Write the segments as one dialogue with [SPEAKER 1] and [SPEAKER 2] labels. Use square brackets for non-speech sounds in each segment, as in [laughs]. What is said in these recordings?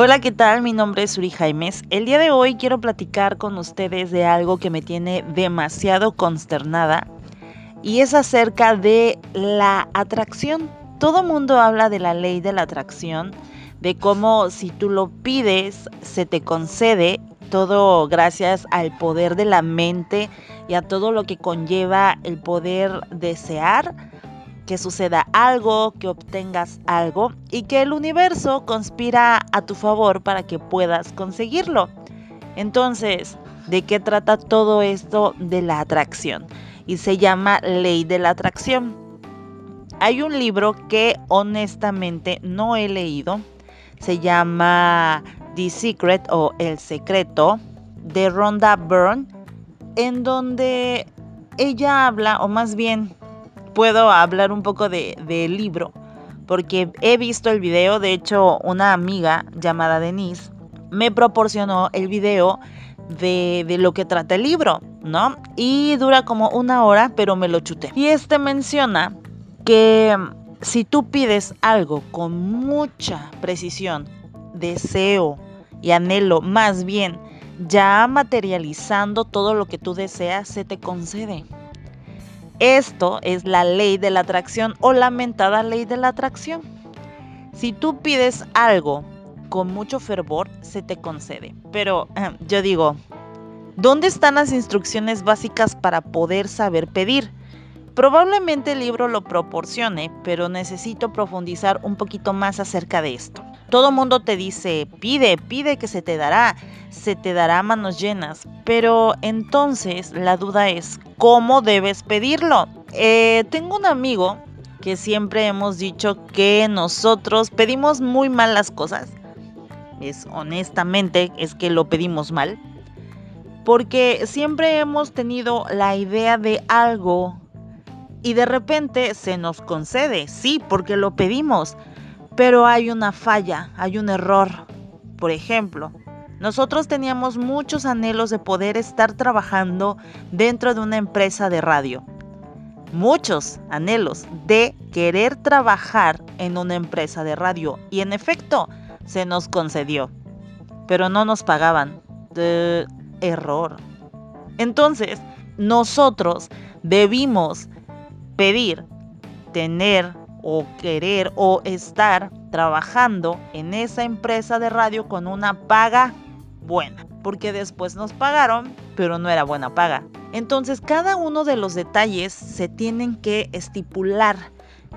[SPEAKER 1] Hola, ¿qué tal? Mi nombre es Uri Jaimes. El día de hoy quiero platicar con ustedes de algo que me tiene demasiado consternada y es acerca de la atracción. Todo mundo habla de la ley de la atracción, de cómo si tú lo pides se te concede, todo gracias al poder de la mente y a todo lo que conlleva el poder desear que suceda algo, que obtengas algo y que el universo conspira a tu favor para que puedas conseguirlo. Entonces, ¿de qué trata todo esto de la atracción? Y se llama ley de la atracción. Hay un libro que honestamente no he leído. Se llama The Secret o El Secreto de Rhonda Byrne, en donde ella habla, o más bien puedo hablar un poco del de libro, porque he visto el video, de hecho una amiga llamada Denise me proporcionó el video de, de, lo que trata el libro, ¿no? Y dura como una hora, pero me lo chuté. Y este menciona que si tú pides algo con mucha precisión, deseo y anhelo, más bien ya materializando todo lo que tú deseas, se te concede. Esto es la ley de la atracción o lamentada ley de la atracción. Si tú pides algo con mucho fervor, se te concede. Pero yo digo, ¿dónde están las instrucciones básicas para poder saber pedir? Probablemente el libro lo proporcione, pero necesito profundizar un poquito más acerca de esto. Todo mundo te dice, pide, pide que se te dará, se te dará manos llenas. Pero entonces la duda es, ¿cómo debes pedirlo? Eh, tengo un amigo que siempre hemos dicho que nosotros pedimos muy mal las cosas. Es honestamente, es que lo pedimos mal. Porque siempre hemos tenido la idea de algo y de repente se nos concede, sí, porque lo pedimos pero hay una falla, hay un error. Por ejemplo, nosotros teníamos muchos anhelos de poder estar trabajando dentro de una empresa de radio. Muchos anhelos de querer trabajar en una empresa de radio. Y en efecto, se nos concedió. Pero no nos pagaban. De error. Entonces, nosotros debimos pedir tener o querer o estar trabajando en esa empresa de radio con una paga buena, porque después nos pagaron, pero no era buena paga. Entonces cada uno de los detalles se tienen que estipular,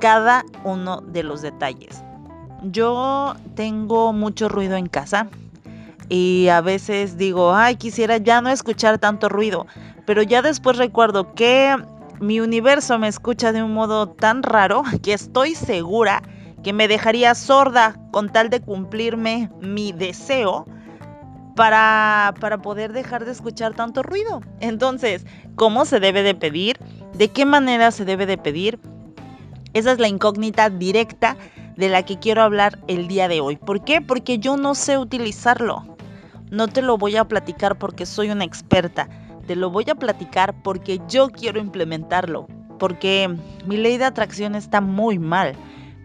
[SPEAKER 1] cada uno de los detalles. Yo tengo mucho ruido en casa y a veces digo, ay, quisiera ya no escuchar tanto ruido, pero ya después recuerdo que mi universo me escucha de un modo tan raro que estoy segura que me dejaría sorda con tal de cumplirme mi deseo para, para poder dejar de escuchar tanto ruido. Entonces, ¿cómo se debe de pedir? ¿De qué manera se debe de pedir? Esa es la incógnita directa de la que quiero hablar el día de hoy. ¿Por qué? Porque yo no sé utilizarlo. No te lo voy a platicar porque soy una experta lo voy a platicar porque yo quiero implementarlo, porque mi ley de atracción está muy mal,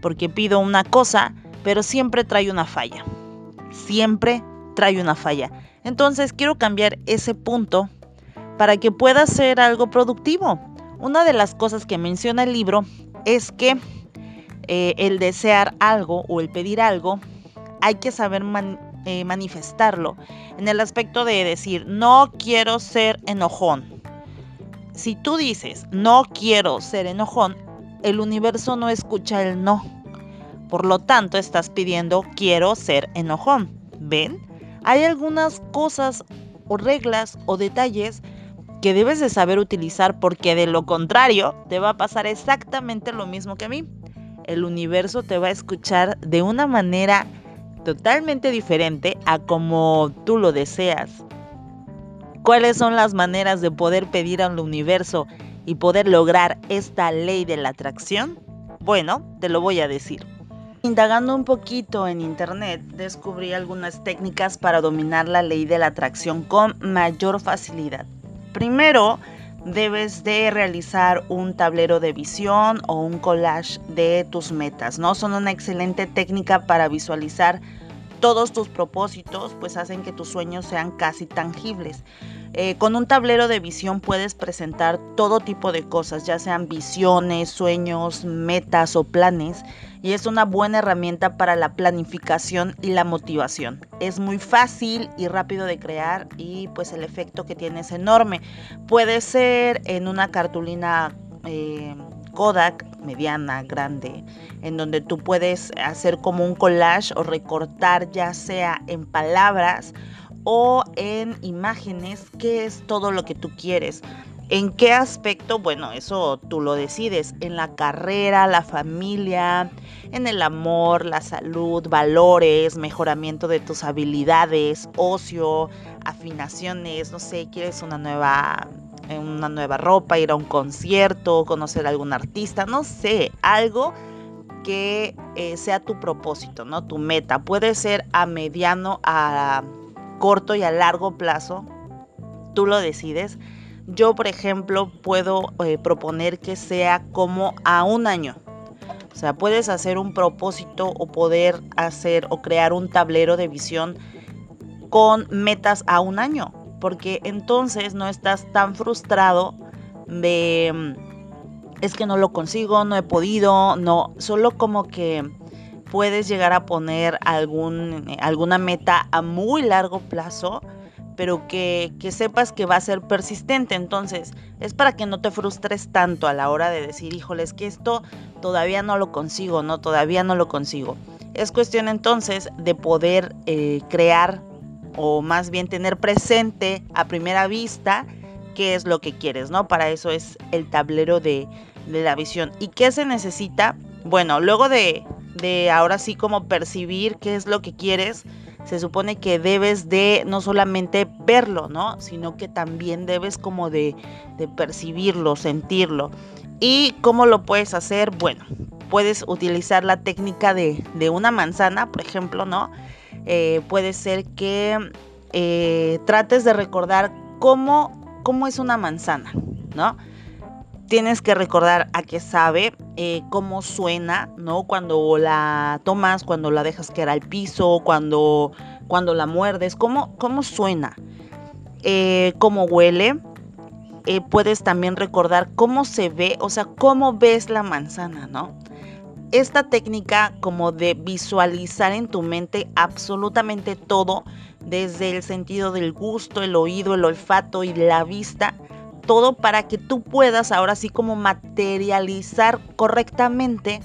[SPEAKER 1] porque pido una cosa, pero siempre trae una falla. Siempre trae una falla. Entonces quiero cambiar ese punto para que pueda ser algo productivo. Una de las cosas que menciona el libro es que eh, el desear algo o el pedir algo hay que saber eh, manifestarlo en el aspecto de decir, no quiero ser enojón. Si tú dices, no quiero ser enojón, el universo no escucha el no. Por lo tanto, estás pidiendo, quiero ser enojón. ¿Ven? Hay algunas cosas o reglas o detalles que debes de saber utilizar porque de lo contrario te va a pasar exactamente lo mismo que a mí. El universo te va a escuchar de una manera totalmente diferente a como tú lo deseas. ¿Cuáles son las maneras de poder pedir al universo y poder lograr esta ley de la atracción? Bueno, te lo voy a decir. Indagando un poquito en internet, descubrí algunas técnicas para dominar la ley de la atracción con mayor facilidad. Primero, debes de realizar un tablero de visión o un collage de tus metas, ¿no? Son una excelente técnica para visualizar todos tus propósitos pues hacen que tus sueños sean casi tangibles. Eh, con un tablero de visión puedes presentar todo tipo de cosas, ya sean visiones, sueños, metas o planes, y es una buena herramienta para la planificación y la motivación. Es muy fácil y rápido de crear y pues el efecto que tiene es enorme. Puede ser en una cartulina eh, Kodak mediana, grande, en donde tú puedes hacer como un collage o recortar ya sea en palabras o en imágenes qué es todo lo que tú quieres. ¿En qué aspecto? Bueno, eso tú lo decides. En la carrera, la familia, en el amor, la salud, valores, mejoramiento de tus habilidades, ocio, afinaciones, no sé, quieres una nueva una nueva ropa, ir a un concierto, conocer a algún artista, no sé, algo que eh, sea tu propósito, ¿no? Tu meta. Puede ser a mediano, a corto y a largo plazo. Tú lo decides yo, por ejemplo, puedo eh, proponer que sea como a un año. O sea, puedes hacer un propósito o poder hacer o crear un tablero de visión con metas a un año, porque entonces no estás tan frustrado de mm, es que no lo consigo, no he podido, no, solo como que puedes llegar a poner algún, eh, alguna meta a muy largo plazo pero que, sepas que va a ser persistente. Entonces, es para que no te frustres tanto a la hora de decir, híjole, es que esto todavía no lo consigo, no, todavía no lo consigo. Es cuestión entonces de poder eh, crear o más bien tener presente a primera vista qué es lo que quieres, ¿no? Para eso es el tablero de, de la visión. ¿Y qué se necesita? Bueno, luego de, de ahora sí como percibir qué es lo que quieres, se supone que debes de no solamente verlo, ¿no? Sino que también debes como de, percibirlo, sentirlo. ¿Y cómo lo puedes hacer? Bueno, puedes utilizar la técnica de, una manzana, por ejemplo, ¿no? Eh, puede ser que eh, trates de recordar cómo, es una manzana, ¿no? tienes que recordar a qué sabe, eh, cómo suena, ¿no? Cuando la tomas, cuando la dejas caer al piso, cuando, la muerdes, cómo, suena, cómo huele. Puedes también recordar cómo se ve, o sea, cómo ves la manzana, ¿no? Esta técnica como de visualizar en tu mente absolutamente todo, desde el sentido del gusto, el oído, el olfato y la vista, todo para que tú puedas ahora sí como materializar correctamente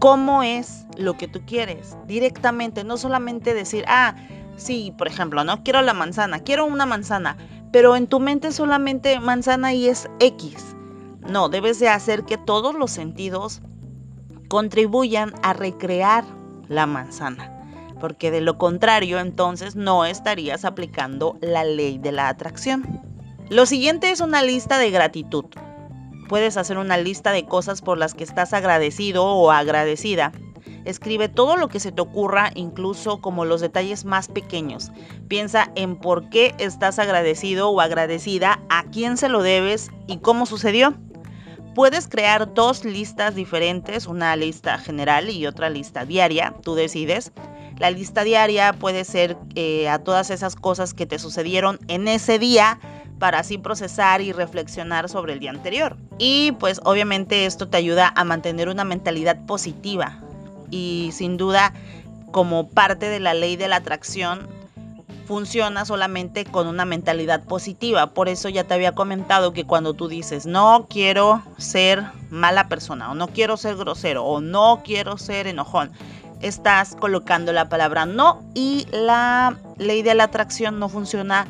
[SPEAKER 1] cómo es lo que tú quieres directamente, no solamente decir, ah, sí, por ejemplo, no quiero la manzana, quiero una manzana, pero en tu mente solamente manzana y es X. No, debes de hacer que todos los sentidos contribuyan a recrear la manzana, porque de lo contrario entonces no estarías aplicando la ley de la atracción. Lo siguiente es una lista de gratitud. Puedes hacer una lista de cosas por las que estás agradecido o agradecida. Escribe todo lo que se te ocurra, incluso como los detalles más pequeños. Piensa en por qué estás agradecido o agradecida, a quién se lo debes y cómo sucedió. Puedes crear dos listas diferentes, una lista general y otra lista diaria, tú decides. La lista diaria puede ser eh, a todas esas cosas que te sucedieron en ese día para así procesar y reflexionar sobre el día anterior. Y pues obviamente esto te ayuda a mantener una mentalidad positiva y sin duda como parte de la ley de la atracción funciona solamente con una mentalidad positiva. Por eso ya te había comentado que cuando tú dices no quiero ser mala persona o no quiero ser grosero o no quiero ser enojón, estás colocando la palabra no y la ley de la atracción no funciona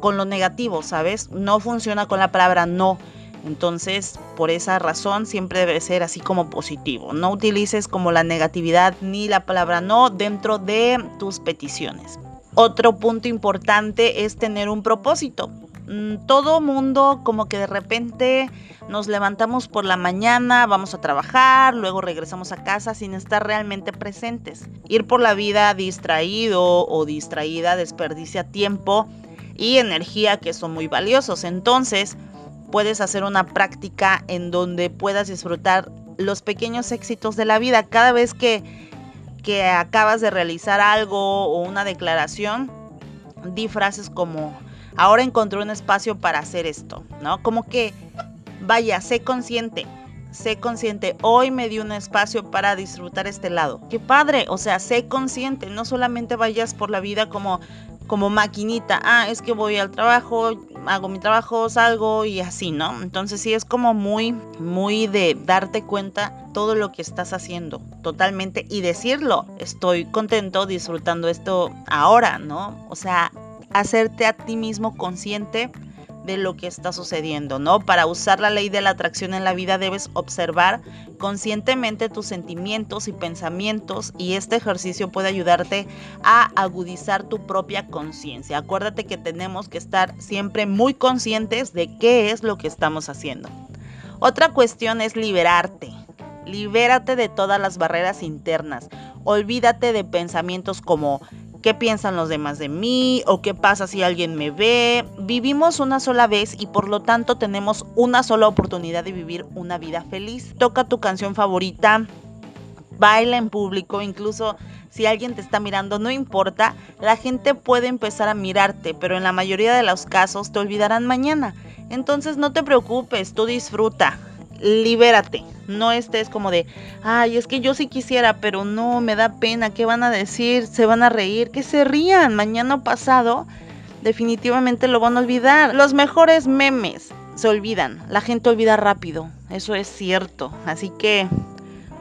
[SPEAKER 1] con lo negativo, ¿sabes? No funciona con la palabra no. Entonces, por esa razón, siempre debe ser así como positivo. No utilices como la negatividad ni la palabra no dentro de tus peticiones. Otro punto importante es tener un propósito. Mm, todo mundo como que de repente nos levantamos por la mañana, vamos a trabajar, luego regresamos a casa sin estar realmente presentes. Ir por la vida distraído o distraída desperdicia tiempo y energía que son muy valiosos. Entonces, puedes hacer una práctica en donde puedas disfrutar los pequeños éxitos de la vida. Cada vez que que acabas de realizar algo o una declaración, di frases como, ahora encontré un espacio para hacer esto, ¿no? Como que, vaya, sé consciente, sé consciente, hoy me di un espacio para disfrutar este lado. Qué padre, o sea, sé consciente, no solamente vayas por la vida como como maquinita, ah, es que voy al trabajo, hago mi trabajo, salgo y así, ¿no? Entonces sí es como muy, muy de darte cuenta todo lo que estás haciendo totalmente y decirlo, estoy contento disfrutando esto ahora, ¿no? O sea, hacerte a ti mismo consciente de lo que está sucediendo, ¿no? Para usar la ley de la atracción en la vida debes observar conscientemente tus sentimientos y pensamientos y este ejercicio puede ayudarte a agudizar tu propia conciencia. Acuérdate que tenemos que estar siempre muy conscientes de qué es lo que estamos haciendo. Otra cuestión es liberarte. Libérate de todas las barreras internas. Olvídate de pensamientos como qué piensan los demás de mí o qué pasa si alguien me ve. Vivimos una sola vez y por lo tanto tenemos una sola oportunidad de vivir una vida feliz. Toca tu canción favorita, baila en público, incluso si alguien te está mirando, no importa, la gente puede empezar a mirarte, pero en la mayoría de los casos te olvidarán mañana. Entonces no te preocupes, tú disfruta libérate. No estés como de, ay, es que yo sí quisiera, pero no, me da pena, ¿qué van a decir? ¿Se van a reír? Que se rían. Mañana pasado definitivamente lo van a olvidar. Los mejores memes se olvidan. La gente olvida rápido. Eso es cierto. Así que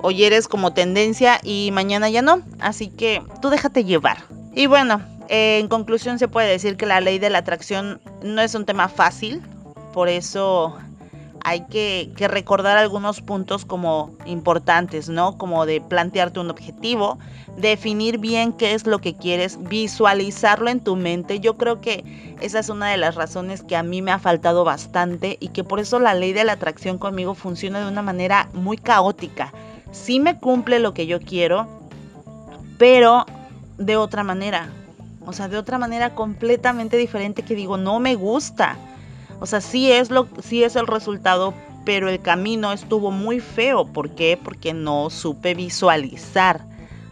[SPEAKER 1] hoy eres como tendencia y mañana ya no. Así que tú déjate llevar. Y bueno, en conclusión se puede decir que la ley de la atracción no es un tema fácil. Por eso hay que, recordar algunos puntos como importantes, ¿no? Como de plantearte un objetivo, definir bien qué es lo que quieres, visualizarlo en tu mente. Yo creo que esa es una de las razones que a mí me ha faltado bastante y que por eso la ley de la atracción conmigo funciona de una manera muy caótica. Sí me cumple lo que yo quiero, pero de otra manera. O sea, de otra manera completamente diferente que digo, no me gusta. O sea, sí es, lo, sí es el resultado, pero el camino estuvo muy feo. ¿Por qué? Porque no supe visualizar,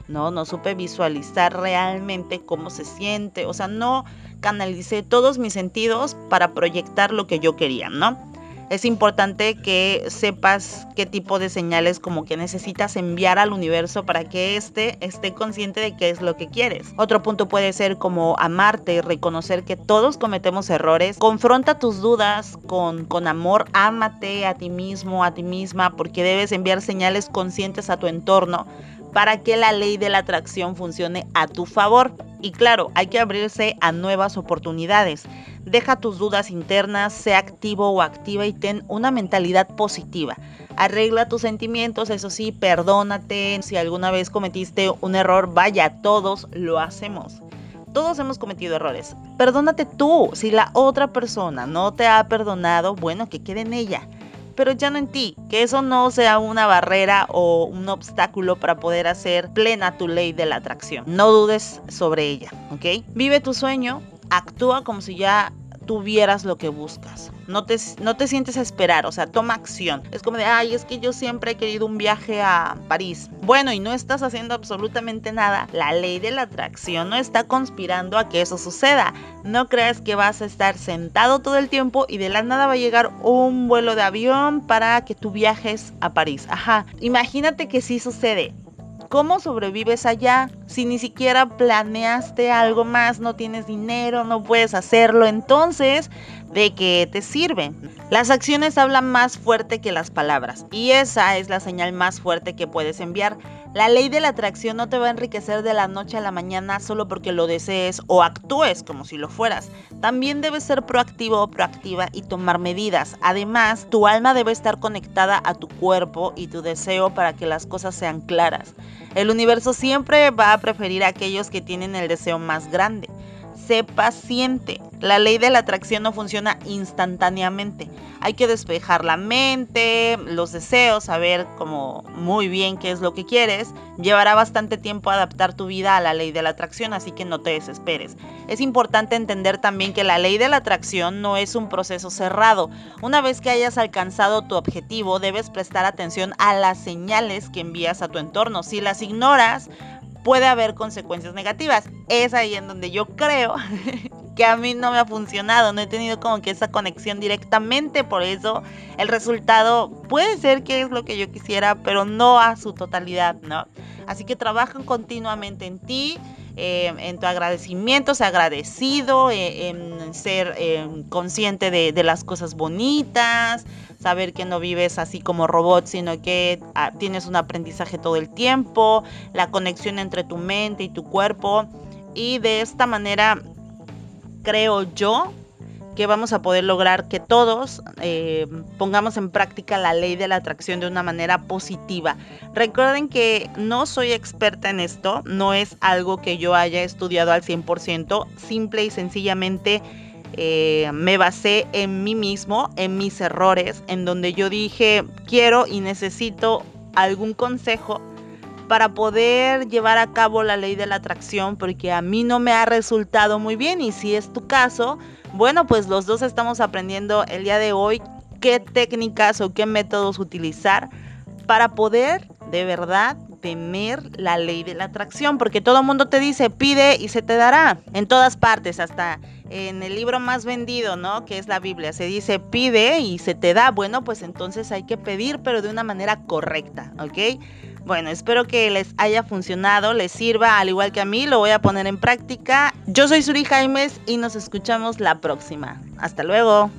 [SPEAKER 1] ¿no? No supe visualizar realmente cómo se siente. O sea, no canalicé todos mis sentidos para proyectar lo que yo quería, ¿no? Es importante que sepas qué tipo de señales como que necesitas enviar al universo para que éste esté consciente de qué es lo que quieres. Otro punto puede ser como amarte, reconocer que todos cometemos errores. Confronta tus dudas con, con amor, ámate a ti mismo, a ti misma, porque debes enviar señales conscientes a tu entorno para que la ley de la atracción funcione a tu favor. Y claro, hay que abrirse a nuevas oportunidades. Deja tus dudas internas, sé activo o activa y ten una mentalidad positiva. Arregla tus sentimientos, eso sí, perdónate. Si alguna vez cometiste un error, vaya, todos lo hacemos. Todos hemos cometido errores. Perdónate tú. Si la otra persona no te ha perdonado, bueno, que quede en ella pero ya no en ti, que eso no sea una barrera o un obstáculo para poder hacer plena tu ley de la atracción. No dudes sobre ella, ¿ok? Vive tu sueño, actúa como si ya tuvieras lo que buscas. No te, no te sientes a esperar, o sea, toma acción. Es como de, ay, es que yo siempre he querido un viaje a París. Bueno, y no estás haciendo absolutamente nada. La ley de la atracción no está conspirando a que eso suceda. No creas que vas a estar sentado todo el tiempo y de la nada va a llegar un vuelo de avión para que tú viajes a París. Ajá, imagínate que sí sucede. ¿Cómo sobrevives allá si ni siquiera planeaste algo más, no tienes dinero, no puedes hacerlo? Entonces, ¿de qué te sirve? Las acciones hablan más fuerte que las palabras y esa es la señal más fuerte que puedes enviar. La ley de la atracción no te va a enriquecer de la noche a la mañana solo porque lo desees o actúes como si lo fueras. También debes ser proactivo o proactiva y tomar medidas. Además, tu alma debe estar conectada a tu cuerpo y tu deseo para que las cosas sean claras. El universo siempre va a preferir a aquellos que tienen el deseo más grande. Sé paciente. La ley de la atracción no funciona instantáneamente. Hay que despejar la mente, los deseos, saber como muy bien qué es lo que quieres. Llevará bastante tiempo adaptar tu vida a la ley de la atracción, así que no te desesperes. Es importante entender también que la ley de la atracción no es un proceso cerrado. Una vez que hayas alcanzado tu objetivo, debes prestar atención a las señales que envías a tu entorno. Si las ignoras, puede haber consecuencias negativas. Es ahí en donde yo creo [laughs] que a mí no me ha funcionado, no he tenido como que esa conexión directamente, por eso el resultado puede ser que es lo que yo quisiera, pero no a su totalidad, ¿no? Así que trabajan continuamente en ti, eh, en tu agradecimiento, ser agradecido, eh, en ser eh, consciente de, de, las cosas bonitas, saber que no vives así como robot, sino que ah, tienes un aprendizaje todo el tiempo, la conexión entre tu mente y tu cuerpo. Y de esta manera creo yo que vamos a poder lograr que todos eh, pongamos en práctica la ley de la atracción de una manera positiva. Recuerden que no soy experta en esto, no es algo que yo haya estudiado al 100%, simple y sencillamente eh, me basé en mí mismo, en mis errores, en donde yo dije, quiero y necesito algún consejo para poder llevar a cabo la ley de la atracción porque a mí no me ha resultado muy bien y si es tu caso, bueno, pues los dos estamos aprendiendo el día de hoy qué técnicas o qué métodos utilizar para poder de verdad tener la ley de la atracción, porque todo el mundo te dice pide y se te dará en todas partes, hasta en el libro más vendido, ¿no? Que es la Biblia, se dice pide y se te da. Bueno, pues entonces hay que pedir, pero de una manera correcta, ¿ok? Bueno, espero que les haya funcionado, les sirva, al igual que a mí, lo voy a poner en práctica. Yo soy Suri Jaimes y nos escuchamos la próxima. Hasta luego.